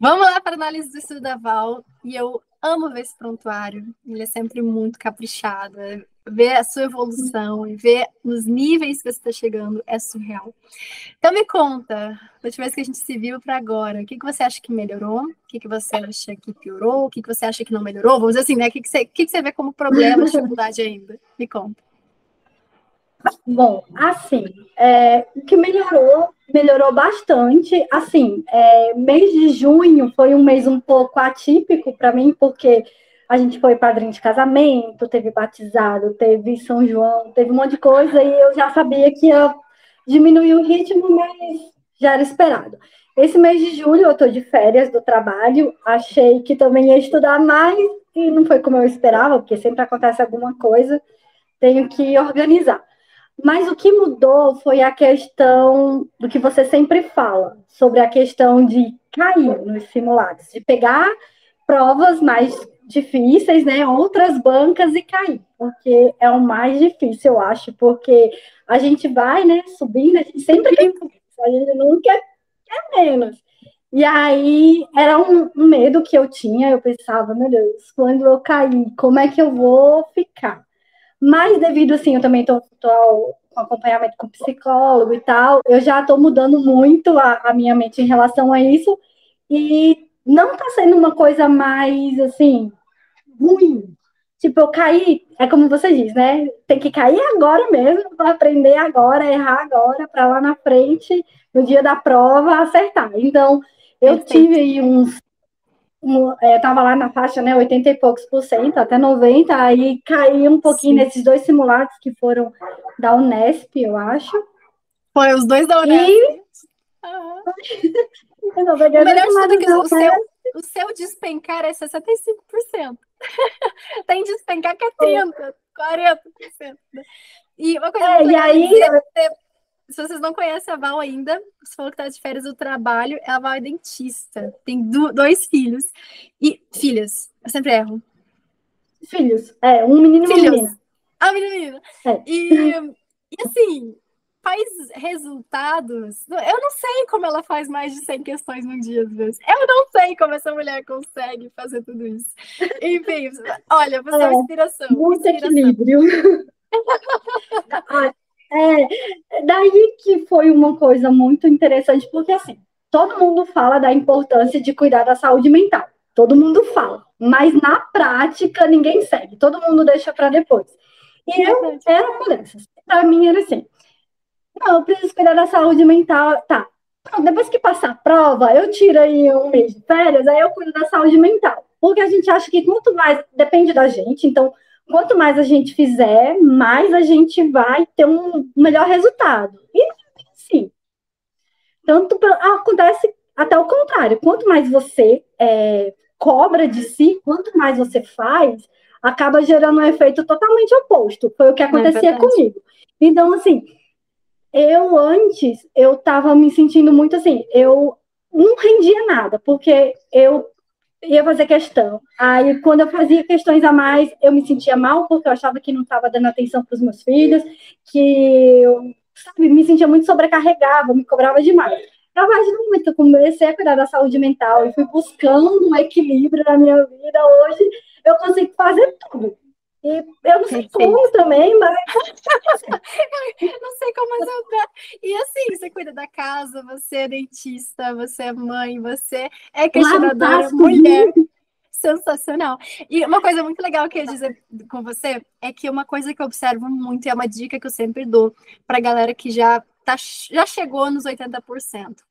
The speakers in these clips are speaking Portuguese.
Vamos lá para a análise do estudo da Val. E eu amo ver esse prontuário. Ele é sempre muito caprichado. Ver a sua evolução e ver os níveis que você está chegando é surreal. Então me conta, da última vez que a gente se viu para agora, o que, que você acha que melhorou? O que, que você acha que piorou? O que, que você acha que não melhorou? Vamos dizer assim, né? O que, que, você, o que, que você vê como problema, dificuldade ainda? Me conta. Bom, assim, é, o que melhorou, melhorou bastante. Assim, é, mês de junho foi um mês um pouco atípico para mim, porque a gente foi padrinho de casamento, teve batizado, teve São João, teve um monte de coisa, e eu já sabia que ia diminuir o ritmo, mas já era esperado. Esse mês de julho eu estou de férias do trabalho, achei que também ia estudar mais, e não foi como eu esperava, porque sempre acontece alguma coisa, tenho que organizar. Mas o que mudou foi a questão do que você sempre fala, sobre a questão de cair nos simulados, de pegar provas mais difíceis, né, outras bancas e cair, porque é o mais difícil, eu acho, porque a gente vai, né, subindo, a gente sempre quer a gente nunca quer menos. E aí era um, um medo que eu tinha, eu pensava, meu Deus, quando eu cair, como é que eu vou ficar? Mas devido assim, eu também estou com acompanhamento com psicólogo e tal, eu já estou mudando muito a, a, minha mente em relação a isso e não está sendo uma coisa mais assim ruim. Tipo, eu caí, é como você diz, né? Tem que cair agora mesmo, para aprender agora, errar agora, para lá na frente, no dia da prova, acertar. Então, eu Perfeito. tive aí uns é, tava lá na faixa, né, 80 e poucos por cento, até 90, aí caí um pouquinho Sim. nesses dois simulados que foram da Unesp, eu acho. Foi os dois da Unesp. E... Uhum. o melhor estudo que o seu, o seu despencar é 65%. Tem despencar que é 30%, 40%. E uma coisa é, e aí, dizer, se vocês não conhecem a Val ainda, você falou que tá de férias do trabalho, a Val é dentista, tem do, dois filhos. E filhas, eu sempre erro. Filhos, é, um menino e uma menina. Ah, menino. É. E, e assim, faz resultados. Eu não sei como ela faz mais de 100 questões num dia, às vezes. Eu não sei como essa mulher consegue fazer tudo isso. Enfim, olha, você é, é uma inspiração. Muito inspiração. equilíbrio. É, daí que foi uma coisa muito interessante, porque assim, todo mundo fala da importância de cuidar da saúde mental. Todo mundo fala, mas na prática ninguém segue, todo mundo deixa para depois. E eu era uma dessas. Para mim era assim: não, eu preciso cuidar da saúde mental. Tá, depois que passar a prova, eu tiro aí um mês de férias, aí eu cuido da saúde mental. Porque a gente acha que quanto mais depende da gente, então quanto mais a gente fizer, mais a gente vai ter um melhor resultado. E sim. Tanto acontece até o contrário. Quanto mais você é, cobra de si, quanto mais você faz, acaba gerando um efeito totalmente oposto. Foi o que acontecia é comigo. Então, assim, eu antes, eu estava me sentindo muito assim, eu não rendia nada, porque eu ia fazer questão. Aí, quando eu fazia questões a mais, eu me sentia mal, porque eu achava que não estava dando atenção para os meus filhos, que eu sabe, me sentia muito sobrecarregada, me cobrava demais. A partir do momento que eu comecei a cuidar da saúde mental e fui buscando um equilíbrio na minha vida, hoje eu consigo fazer tudo. E eu não sei como também, mas. não sei como ajudar. E assim, você cuida da casa, você é dentista, você é mãe, você é questionadora, mulher. Sensacional. E uma coisa muito legal que eu ia dizer com você é que uma coisa que eu observo muito e é uma dica que eu sempre dou para a galera que já, tá, já chegou nos 80%.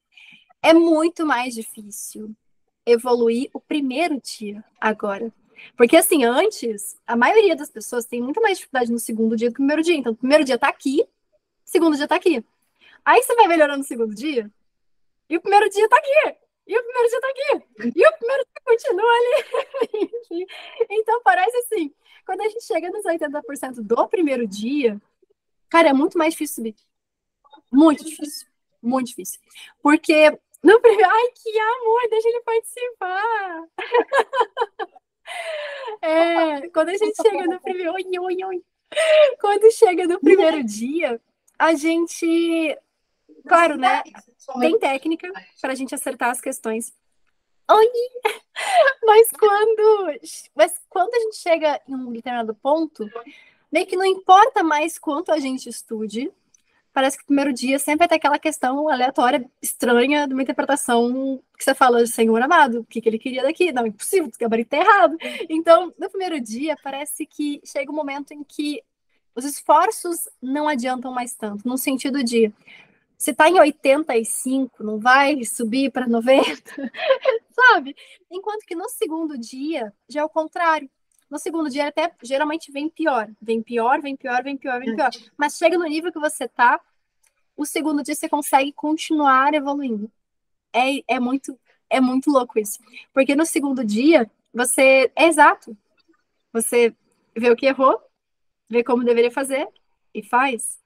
É muito mais difícil evoluir o primeiro dia agora. Porque, assim, antes, a maioria das pessoas tem muito mais dificuldade no segundo dia do que no primeiro dia. Então, o primeiro dia tá aqui, segundo dia tá aqui. Aí você vai melhorando no segundo dia, e o primeiro dia tá aqui. E o primeiro dia tá aqui. E o primeiro dia continua ali. então, parece assim, quando a gente chega nos 80% do primeiro dia, cara, é muito mais difícil subir. Muito difícil. Muito difícil. Porque no primeiro. Ai, que amor, deixa ele participar. É, quando a gente chega no primeiro. Oi, oi, oi. Quando chega no primeiro dia, a gente. Claro, né? Tem técnica para a gente acertar as questões. Oi! Mas quando, mas quando a gente chega em um determinado ponto, meio que não importa mais quanto a gente estude, parece que o primeiro dia sempre vai ter aquela questão aleatória, estranha, de uma interpretação que você fala, Senhor amado, o que, que ele queria daqui? Não, impossível, o gabarito tá errado. Então, no primeiro dia, parece que chega um momento em que os esforços não adiantam mais tanto, no sentido de se tá em 85, não vai subir para 90, sabe? Enquanto que no segundo dia já é o contrário. No segundo dia até geralmente vem pior, vem pior, vem pior, vem pior, vem pior. Mas chega no nível que você tá, o segundo dia você consegue continuar evoluindo. É, é muito é muito louco isso. Porque no segundo dia, você é exato. Você vê o que errou, vê como deveria fazer e faz.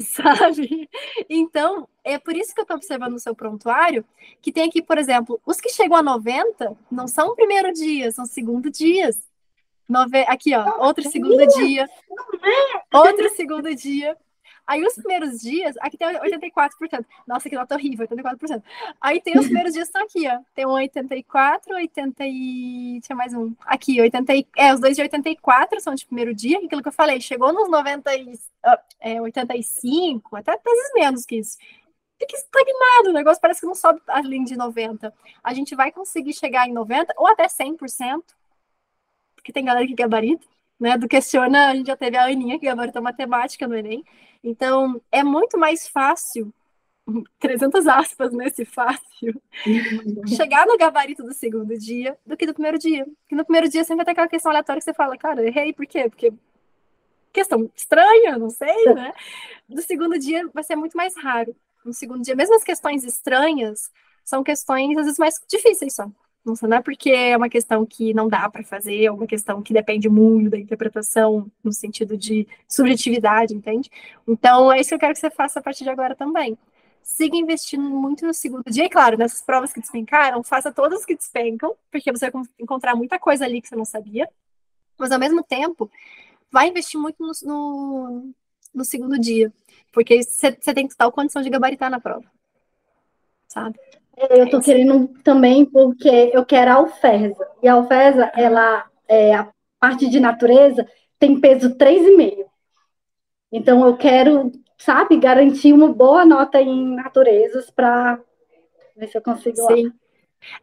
sabe? Então, é por isso que eu estou observando o seu prontuário, que tem aqui, por exemplo, os que chegam a 90 não são o primeiro dia, são segundo dias. Nove... Aqui, ó, outro segundo dia, outro segundo dia. Aí os primeiros dias, aqui tem 84%. Nossa, que nota horrível, 84%. Aí tem os primeiros dias estão aqui, ó. Tem um 84, 80 e... Tinha mais um. Aqui, 80 e... É, os dois de 84 são de primeiro dia, aquilo que eu falei. Chegou nos 90 e... É, 85, até vezes menos que isso. Fica estagnado, o negócio parece que não sobe além de 90. A gente vai conseguir chegar em 90 ou até 100%, porque tem galera que gabarita né? Do questiona, a gente já teve a Aninha que gabarita matemática no Enem. Então, é muito mais fácil, 300 aspas nesse fácil, chegar no gabarito do segundo dia do que do primeiro dia. Porque no primeiro dia sempre vai ter aquela questão aleatória que você fala, cara, errei, por quê? Porque questão estranha, não sei, né? Do segundo dia vai ser muito mais raro. No segundo dia, mesmo as questões estranhas, são questões às vezes mais difíceis só. Não sei, não é porque é uma questão que não dá para fazer, é uma questão que depende muito da interpretação, no sentido de subjetividade, entende? Então, é isso que eu quero que você faça a partir de agora também. Siga investindo muito no segundo dia, e claro, nessas provas que despencaram, faça todas que despencam, porque você vai encontrar muita coisa ali que você não sabia, mas ao mesmo tempo, vai investir muito no, no, no segundo dia, porque você tem total condição de gabaritar na prova, sabe? Eu tô querendo também porque eu quero a alfesa. E a alfesa, ela, é, a parte de natureza, tem peso 3,5. Então eu quero, sabe, garantir uma boa nota em naturezas para ver se eu consigo Sim. lá.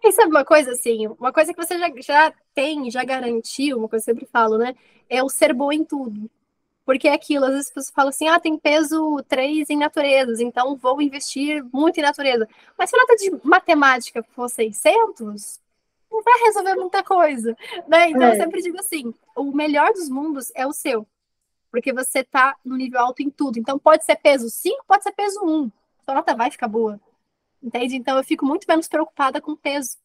E sabe uma coisa assim, uma coisa que você já, já tem, já garantiu, uma coisa que eu sempre falo, né? É o ser bom em tudo. Porque é aquilo, às vezes as pessoas falam assim, ah, tem peso 3 em naturezas, então vou investir muito em natureza. Mas se a nota de matemática for 600, não vai resolver muita coisa, né? Então é. eu sempre digo assim, o melhor dos mundos é o seu. Porque você tá no nível alto em tudo. Então pode ser peso 5, pode ser peso 1. Sua nota vai ficar boa. Entende? Então eu fico muito menos preocupada com peso.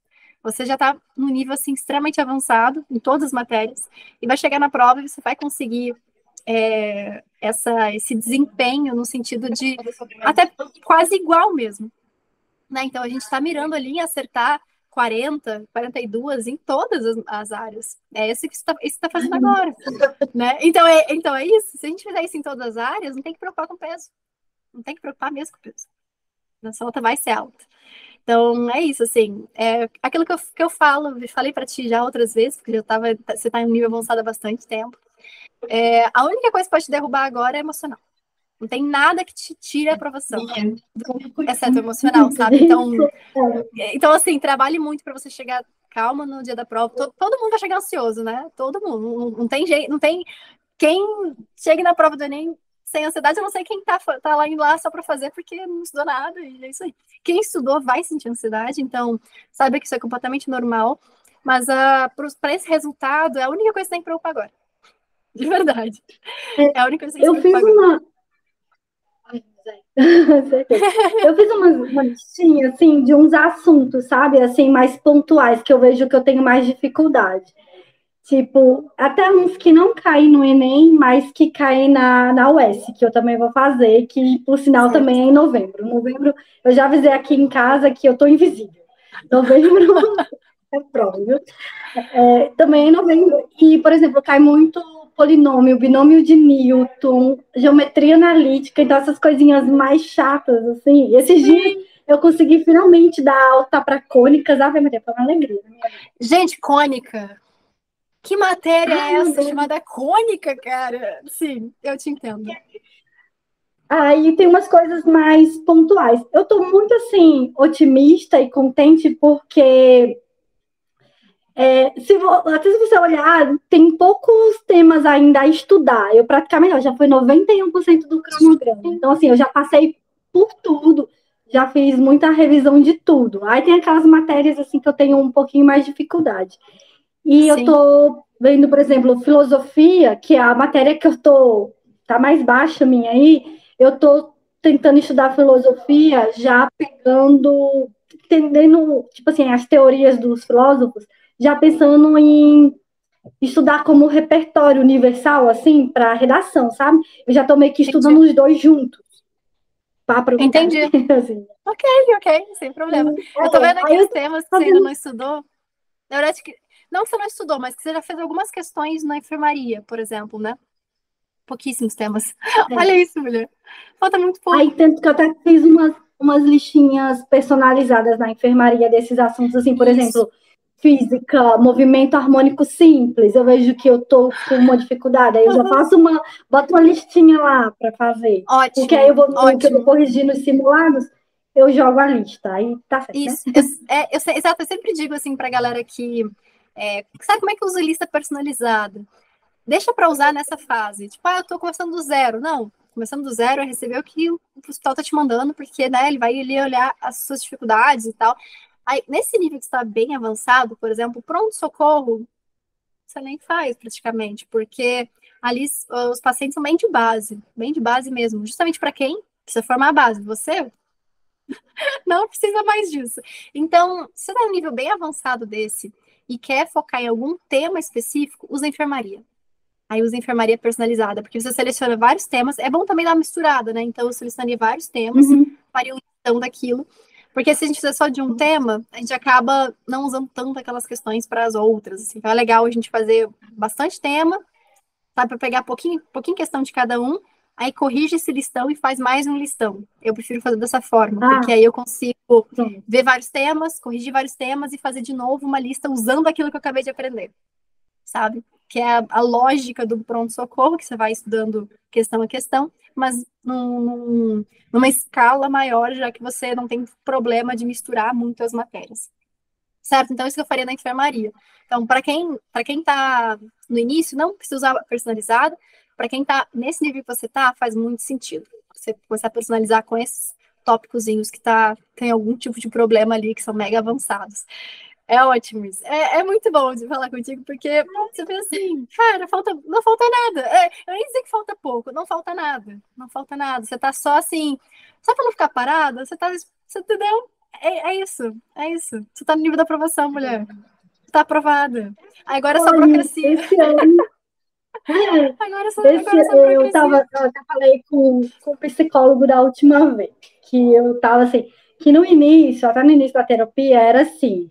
Você já está no nível assim extremamente avançado em todas as matérias e vai chegar na prova e você vai conseguir é, essa, esse desempenho no sentido de até quase igual mesmo. Né? Então a gente está mirando ali em acertar 40, 42 em todas as, as áreas. É isso que está tá fazendo agora. né? então, é, então é isso. Se a gente fizer isso em todas as áreas, não tem que preocupar com peso. Não tem que preocupar mesmo com peso. Nossa nota vai ser alta. Então, é isso, assim, é aquilo que eu, que eu falo, falei para ti já outras vezes, porque eu tava, você está em um nível avançado há bastante tempo. É, a única coisa que pode te derrubar agora é emocional. Não tem nada que te tire a aprovação, exceto emocional, sabe? Então, então assim, trabalhe muito para você chegar calma no dia da prova. Todo, todo, mundo vai chegar ansioso, né? Todo mundo. Não, não, tem jeito, não tem quem chegue na prova do Enem sem ansiedade, eu não sei quem tá, tá lá indo lá só para fazer porque não estudou nada, e é isso aí. Quem estudou vai sentir ansiedade, então saiba que isso é completamente normal. Mas uh, ah, para esse resultado, é a única coisa que você tem que preocupar agora. De verdade. É, é a única coisa que Eu fiz pagar. uma. eu fiz uma, uma listinha, assim, de uns assuntos, sabe? Assim, mais pontuais, que eu vejo que eu tenho mais dificuldade. Tipo, até uns que não caem no Enem, mas que caem na, na UES, que eu também vou fazer, que por sinal certo. também é em novembro. Novembro, eu já avisei aqui em casa que eu tô invisível. Novembro é prova, viu? É, também é em novembro. E, por exemplo, cai muito polinômio, binômio de Newton, geometria analítica, então essas coisinhas mais chatas, assim. Esses dias eu consegui finalmente dar alta para cônicas. Ave Maria, foi uma alegria. Gente, cônica. Que matéria Ai, é essa chamada cônica, cara? Sim, eu te entendo. Aí tem umas coisas mais pontuais. Eu estou muito assim otimista e contente porque é, se, até se você olhar, tem poucos temas ainda a estudar. Eu praticamente já foi 91% do cronograma. Então, assim, eu já passei por tudo, já fiz muita revisão de tudo. Aí tem aquelas matérias assim que eu tenho um pouquinho mais de dificuldade. E Sim. eu tô vendo, por exemplo, filosofia, que é a matéria que eu tô tá mais baixa minha aí, eu tô tentando estudar filosofia já pegando entendendo, tipo assim, as teorias dos filósofos já pensando em estudar como repertório universal, assim, para redação, sabe? Eu já estou meio que estudando Entendi. os dois juntos. Entendi. assim. Ok, ok, sem problema. É, eu tô vendo aqui os temas que você ainda não estudou. Na verdade, que, não que você não estudou, mas que você já fez algumas questões na enfermaria, por exemplo, né? Pouquíssimos temas. É. Olha isso, mulher. Falta muito pouco. Aí, tanto que eu até fiz umas, umas listinhas personalizadas na enfermaria desses assuntos, assim, por isso. exemplo, física, movimento harmônico simples, eu vejo que eu tô com uma dificuldade, aí eu já faço uma, boto uma listinha lá para fazer. Ótimo. Porque aí eu vou, ótimo. eu vou corrigindo os simulados, eu jogo a lista, aí tá certo. Né? Isso, né? eu, é, eu, exato, eu sempre digo assim pra galera que é, sabe como é que usa lista personalizada? Deixa para usar nessa fase. Tipo, ah, eu tô começando do zero. Não, começando do zero, é receber o que o hospital tá te mandando, porque né, ele vai ali olhar as suas dificuldades e tal. Aí, nesse nível que está bem avançado, por exemplo, pronto-socorro, você nem faz praticamente, porque ali os pacientes são bem de base, bem de base mesmo, justamente para quem precisa formar a base. Você não precisa mais disso. Então, se você está um nível bem avançado desse e quer focar em algum tema específico, usa enfermaria. Aí usa enfermaria personalizada, porque você seleciona vários temas. É bom também dar uma misturada, né? Então, eu selecionei vários temas, uhum. faria um listão daquilo. Porque se a gente fizer só de um tema, a gente acaba não usando tanto aquelas questões para as outras. Assim. Então é legal a gente fazer bastante tema, sabe, para pegar pouquinho, pouquinho questão de cada um, aí corrige esse listão e faz mais um listão. Eu prefiro fazer dessa forma, ah, porque aí eu consigo sim. ver vários temas, corrigir vários temas e fazer de novo uma lista usando aquilo que eu acabei de aprender. Sabe? Que é a, a lógica do pronto-socorro, que você vai estudando questão a questão, mas num, num, numa escala maior, já que você não tem problema de misturar muito as matérias. Certo? Então, isso que eu faria na enfermaria. Então, para quem para quem está no início, não precisa usar personalizado. Para quem está nesse nível que você está, faz muito sentido. Você começar a personalizar com esses tópicozinhos que tá, tem algum tipo de problema ali, que são mega avançados. É ótimo isso. É, é muito bom de falar contigo, porque você pensa assim, cara, falta, não falta nada. É, eu nem sei que falta pouco, não falta nada. Não falta nada. Você tá só assim, só pra não ficar parada, você tá. Você entendeu? É, é isso, é isso. Você tá no nível da aprovação, mulher. Tá aprovada. Agora é só burocracia. agora só, esse, agora só eu tava, eu até falei com, com o psicólogo da última vez, que eu tava assim, que no início, até no início da terapia, era assim,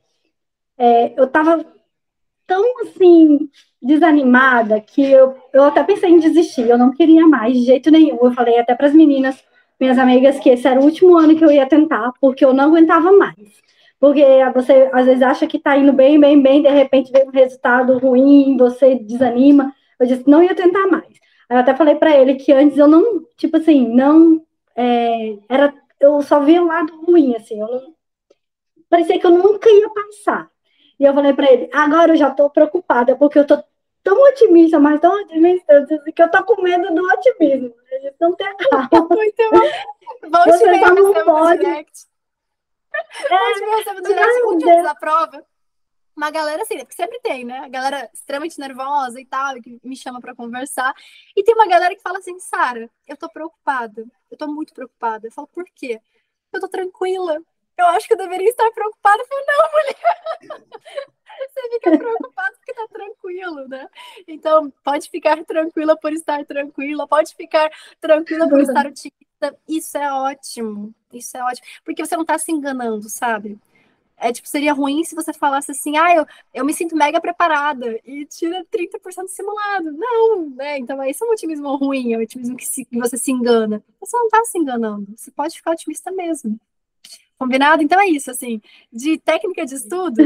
é, eu estava tão assim desanimada que eu, eu até pensei em desistir, eu não queria mais de jeito nenhum. Eu falei até para as meninas, minhas amigas, que esse era o último ano que eu ia tentar, porque eu não aguentava mais. Porque você às vezes acha que está indo bem, bem, bem, de repente vem um resultado ruim, você desanima. Eu disse, não ia tentar mais. Aí eu até falei para ele que antes eu não, tipo assim, não é, era, eu só via o lado ruim, assim, eu não, parecia que eu nunca ia passar. E eu falei para ele, agora eu já estou preocupada, porque eu estou tão otimista, mas tão otimista, que eu estou com medo do otimismo. A gente não tem calma. Muito bom. Volte Você só não pode. Direct. É, Volte direct, um dia da prova. Uma galera assim, porque sempre tem, né? A galera extremamente nervosa e tal, que me chama para conversar. E tem uma galera que fala assim, Sara, eu tô preocupada. Eu tô muito preocupada. Eu falo, por quê? Eu tô tranquila eu acho que eu deveria estar preocupada. Eu falei, não, mulher, você fica preocupada porque tá tranquilo, né? Então, pode ficar tranquila por estar tranquila, pode ficar tranquila por estar otimista. Isso é ótimo, isso é ótimo, porque você não tá se enganando, sabe? É tipo, seria ruim se você falasse assim, ah, eu, eu me sinto mega preparada e tira 30% simulado. Não, né? Então, esse é um otimismo ruim, é um otimismo que, se, que você se engana. Você não tá se enganando, você pode ficar otimista mesmo Combinado? Então é isso, assim, de técnica de estudo,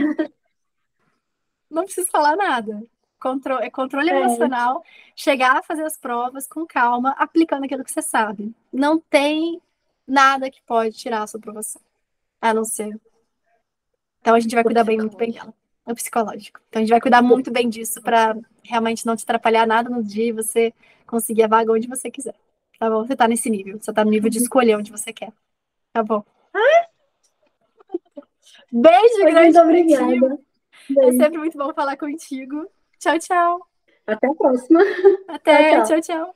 não preciso falar nada. Contro é controle é. emocional, chegar a fazer as provas com calma, aplicando aquilo que você sabe. Não tem nada que pode tirar a sua aprovação, a não ser. Então a gente vai cuidar bem, muito bem dela. É o psicológico. Então a gente vai cuidar muito bem disso para realmente não te atrapalhar nada no dia e você conseguir a vaga onde você quiser. Tá bom? Você tá nesse nível. Você tá no nível de escolher onde você quer. Tá bom? Beijo, Foi grande. Muito obrigada. É sempre muito bom falar contigo. Tchau, tchau. Até a próxima. Até. tchau. tchau. tchau.